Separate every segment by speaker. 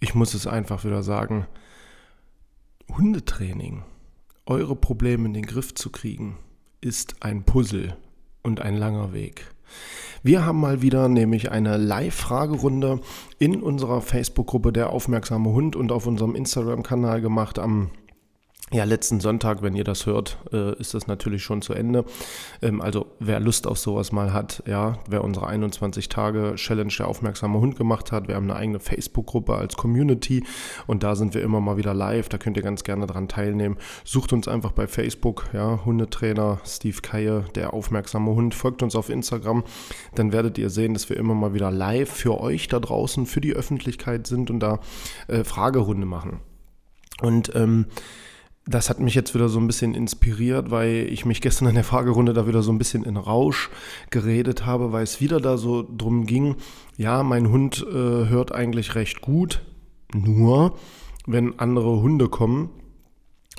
Speaker 1: ich muss es einfach wieder sagen, Hundetraining, eure Probleme in den Griff zu kriegen, ist ein Puzzle und ein langer Weg. Wir haben mal wieder nämlich eine Live-Fragerunde in unserer Facebook-Gruppe Der aufmerksame Hund und auf unserem Instagram-Kanal gemacht am ja, letzten Sonntag, wenn ihr das hört, äh, ist das natürlich schon zu Ende. Ähm, also wer Lust auf sowas mal hat, ja, wer unsere 21 Tage Challenge der aufmerksame Hund gemacht hat, wir haben eine eigene Facebook-Gruppe als Community und da sind wir immer mal wieder live, da könnt ihr ganz gerne dran teilnehmen. Sucht uns einfach bei Facebook, ja, Hundetrainer Steve Kaye, der aufmerksame Hund, folgt uns auf Instagram, dann werdet ihr sehen, dass wir immer mal wieder live für euch da draußen, für die Öffentlichkeit sind und da äh, Fragerunde machen. Und ähm, das hat mich jetzt wieder so ein bisschen inspiriert, weil ich mich gestern in der Fragerunde da wieder so ein bisschen in Rausch geredet habe, weil es wieder da so drum ging, ja, mein Hund äh, hört eigentlich recht gut, nur wenn andere Hunde kommen,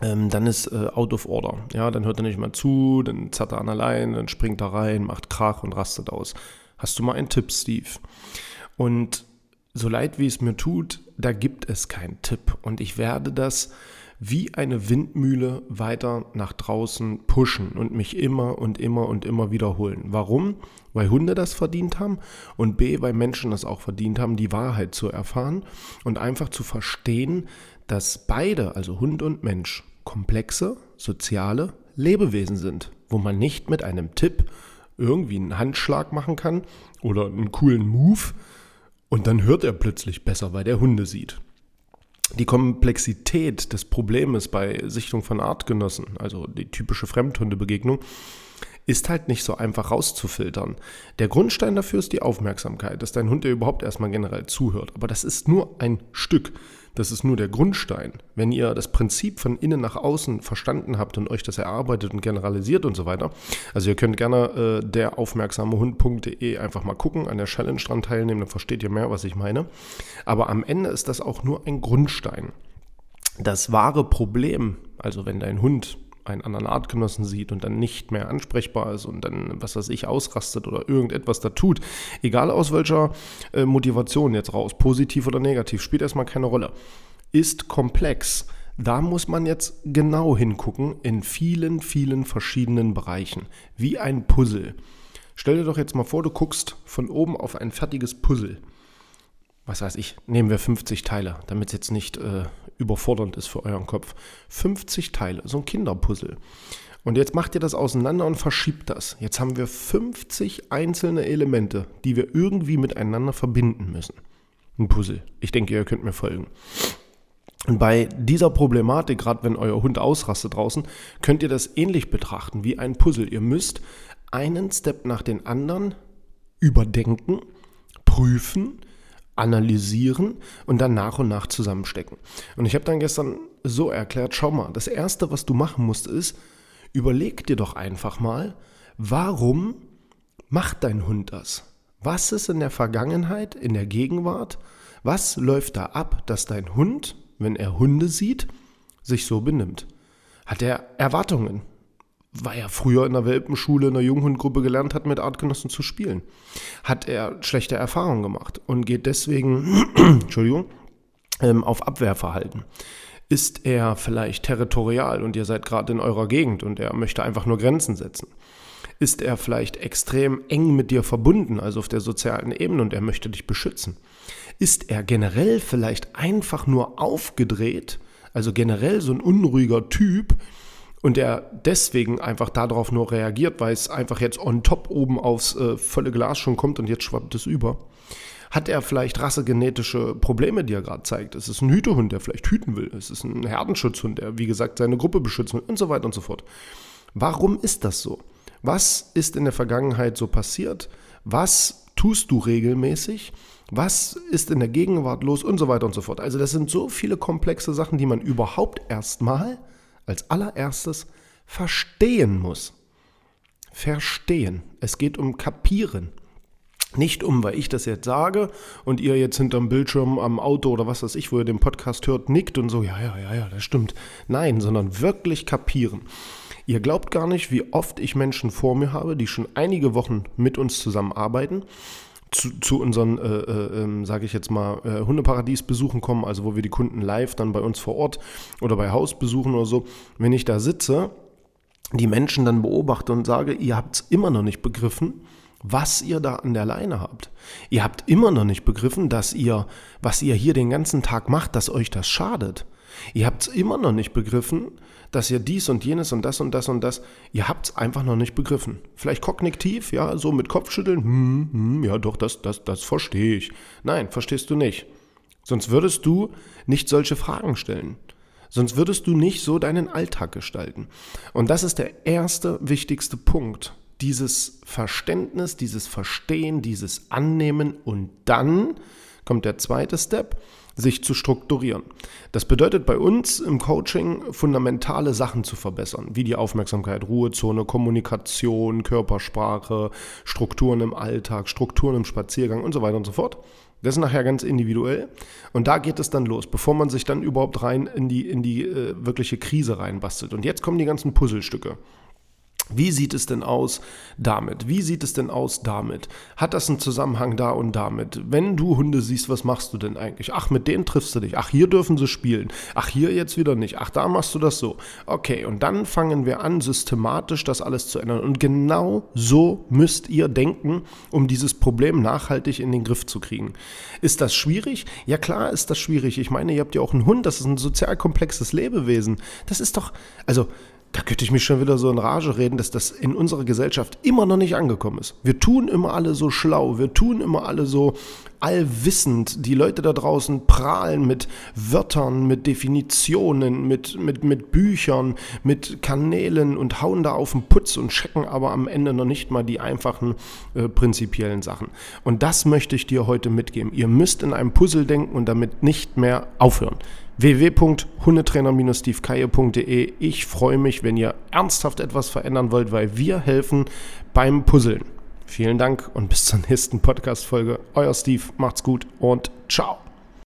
Speaker 1: ähm, dann ist äh, out of order. Ja, dann hört er nicht mehr zu, dann zerrt er an allein, dann springt er rein, macht Krach und rastet aus. Hast du mal einen Tipp, Steve? Und so leid wie es mir tut, da gibt es keinen Tipp. Und ich werde das wie eine Windmühle weiter nach draußen pushen und mich immer und immer und immer wiederholen. Warum? Weil Hunde das verdient haben und B, weil Menschen das auch verdient haben, die Wahrheit zu erfahren und einfach zu verstehen, dass beide, also Hund und Mensch, komplexe, soziale Lebewesen sind, wo man nicht mit einem Tipp irgendwie einen Handschlag machen kann oder einen coolen Move und dann hört er plötzlich besser, weil der Hunde sieht die Komplexität des Problems bei Sichtung von Artgenossen, also die typische Fremdhundebegegnung, ist halt nicht so einfach rauszufiltern. Der Grundstein dafür ist die Aufmerksamkeit, dass dein Hund dir überhaupt erstmal generell zuhört. Aber das ist nur ein Stück. Das ist nur der Grundstein. Wenn ihr das Prinzip von innen nach außen verstanden habt und euch das erarbeitet und generalisiert und so weiter, also ihr könnt gerne äh, der aufmerksame Hund.de einfach mal gucken, an der Challenge dran teilnehmen, dann versteht ihr mehr, was ich meine. Aber am Ende ist das auch nur ein Grundstein. Das wahre Problem, also wenn dein Hund einen anderen Artgenossen sieht und dann nicht mehr ansprechbar ist und dann, was weiß ich, ausrastet oder irgendetwas da tut, egal aus welcher äh, Motivation jetzt raus, positiv oder negativ, spielt erstmal keine Rolle, ist komplex. Da muss man jetzt genau hingucken in vielen, vielen verschiedenen Bereichen, wie ein Puzzle. Stell dir doch jetzt mal vor, du guckst von oben auf ein fertiges Puzzle was weiß ich, nehmen wir 50 Teile, damit es jetzt nicht äh, überfordernd ist für euren Kopf. 50 Teile, so ein Kinderpuzzle. Und jetzt macht ihr das auseinander und verschiebt das. Jetzt haben wir 50 einzelne Elemente, die wir irgendwie miteinander verbinden müssen. Ein Puzzle. Ich denke, ihr könnt mir folgen. Und bei dieser Problematik, gerade wenn euer Hund ausrastet draußen, könnt ihr das ähnlich betrachten wie ein Puzzle. Ihr müsst einen Step nach den anderen überdenken, prüfen, analysieren und dann nach und nach zusammenstecken. Und ich habe dann gestern so erklärt, schau mal, das Erste, was du machen musst, ist, überleg dir doch einfach mal, warum macht dein Hund das? Was ist in der Vergangenheit, in der Gegenwart? Was läuft da ab, dass dein Hund, wenn er Hunde sieht, sich so benimmt? Hat er Erwartungen? Weil er früher in der Welpenschule, in der Junghundgruppe gelernt hat, mit Artgenossen zu spielen. Hat er schlechte Erfahrungen gemacht und geht deswegen, Entschuldigung, ähm, auf Abwehrverhalten. Ist er vielleicht territorial und ihr seid gerade in eurer Gegend und er möchte einfach nur Grenzen setzen? Ist er vielleicht extrem eng mit dir verbunden, also auf der sozialen Ebene und er möchte dich beschützen? Ist er generell vielleicht einfach nur aufgedreht, also generell so ein unruhiger Typ, und der deswegen einfach darauf nur reagiert, weil es einfach jetzt on top oben aufs äh, volle Glas schon kommt und jetzt schwappt es über, hat er vielleicht rassegenetische Probleme, die er gerade zeigt. Es ist ein Hütehund, der vielleicht hüten will. Es ist ein Herdenschutzhund, der, wie gesagt, seine Gruppe beschützen will und so weiter und so fort. Warum ist das so? Was ist in der Vergangenheit so passiert? Was tust du regelmäßig? Was ist in der Gegenwart los und so weiter und so fort. Also das sind so viele komplexe Sachen, die man überhaupt erstmal als allererstes verstehen muss. Verstehen. Es geht um Kapieren. Nicht um, weil ich das jetzt sage und ihr jetzt hinterm Bildschirm am Auto oder was weiß ich, wo ihr den Podcast hört, nickt und so, ja, ja, ja, ja, das stimmt. Nein, sondern wirklich kapieren. Ihr glaubt gar nicht, wie oft ich Menschen vor mir habe, die schon einige Wochen mit uns zusammenarbeiten zu, zu unseren, äh, äh, ähm, sage ich jetzt mal, äh, Hundeparadies-Besuchen kommen, also wo wir die Kunden live dann bei uns vor Ort oder bei Haus besuchen oder so, wenn ich da sitze, die Menschen dann beobachte und sage, ihr habt es immer noch nicht begriffen, was ihr da an der Leine habt. Ihr habt immer noch nicht begriffen, dass ihr, was ihr hier den ganzen Tag macht, dass euch das schadet. Ihr habt es immer noch nicht begriffen, dass ihr dies und jenes und das und das und das, ihr habt es einfach noch nicht begriffen. Vielleicht kognitiv, ja, so mit Kopfschütteln, hm, hm, ja doch, das, das, das verstehe ich. Nein, verstehst du nicht. Sonst würdest du nicht solche Fragen stellen. Sonst würdest du nicht so deinen Alltag gestalten. Und das ist der erste wichtigste Punkt. Dieses Verständnis, dieses Verstehen, dieses Annehmen und dann kommt der zweite Step, sich zu strukturieren. Das bedeutet bei uns im Coaching fundamentale Sachen zu verbessern, wie die Aufmerksamkeit, Ruhezone, Kommunikation, Körpersprache, Strukturen im Alltag, Strukturen im Spaziergang und so weiter und so fort. Das ist nachher ganz individuell. Und da geht es dann los, bevor man sich dann überhaupt rein in die, in die äh, wirkliche Krise reinbastelt. Und jetzt kommen die ganzen Puzzlestücke. Wie sieht es denn aus damit? Wie sieht es denn aus damit? Hat das einen Zusammenhang da und damit? Wenn du Hunde siehst, was machst du denn eigentlich? Ach, mit denen triffst du dich. Ach, hier dürfen sie spielen. Ach, hier jetzt wieder nicht. Ach, da machst du das so. Okay, und dann fangen wir an, systematisch das alles zu ändern. Und genau so müsst ihr denken, um dieses Problem nachhaltig in den Griff zu kriegen. Ist das schwierig? Ja, klar ist das schwierig. Ich meine, ihr habt ja auch einen Hund, das ist ein sozial komplexes Lebewesen. Das ist doch, also da könnte ich mich schon wieder so in Rage reden, dass das in unserer Gesellschaft immer noch nicht angekommen ist. Wir tun immer alle so schlau, wir tun immer alle so allwissend. Die Leute da draußen prahlen mit Wörtern, mit Definitionen, mit, mit, mit Büchern, mit Kanälen und hauen da auf den Putz und checken aber am Ende noch nicht mal die einfachen äh, prinzipiellen Sachen. Und das möchte ich dir heute mitgeben. Ihr müsst in einem Puzzle denken und damit nicht mehr aufhören www.hundetrainer-stevekaye.de. Ich freue mich, wenn ihr ernsthaft etwas verändern wollt, weil wir helfen beim Puzzeln. Vielen Dank und bis zur nächsten Podcast-Folge. Euer Steve, macht's gut und ciao.